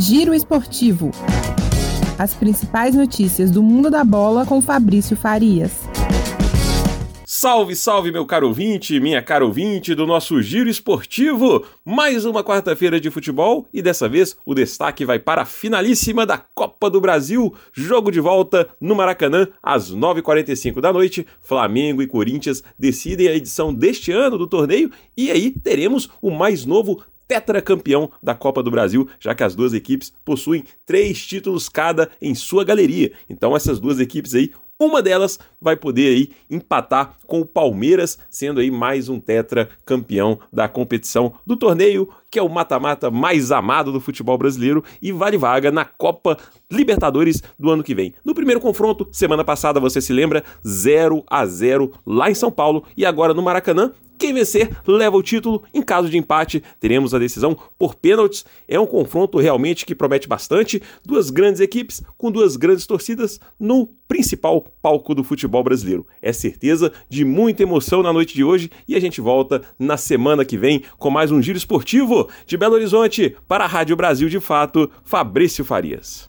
Giro Esportivo. As principais notícias do mundo da bola com Fabrício Farias. Salve, salve, meu caro ouvinte, minha cara ouvinte do nosso Giro Esportivo. Mais uma quarta-feira de futebol e dessa vez o destaque vai para a finalíssima da Copa do Brasil. Jogo de volta no Maracanã às 9h45 da noite. Flamengo e Corinthians decidem a edição deste ano do torneio e aí teremos o mais novo tetracampeão da Copa do Brasil, já que as duas equipes possuem três títulos cada em sua galeria. Então essas duas equipes aí, uma delas vai poder aí empatar com o Palmeiras, sendo aí mais um tetra campeão da competição do torneio, que é o mata-mata mais amado do futebol brasileiro e vale vaga na Copa Libertadores do ano que vem. No primeiro confronto, semana passada, você se lembra, 0 a 0 lá em São Paulo e agora no Maracanã, quem vencer leva o título. Em caso de empate, teremos a decisão por pênaltis. É um confronto realmente que promete bastante. Duas grandes equipes com duas grandes torcidas no principal palco do futebol brasileiro. É certeza de muita emoção na noite de hoje e a gente volta na semana que vem com mais um giro esportivo de Belo Horizonte para a Rádio Brasil de Fato, Fabrício Farias.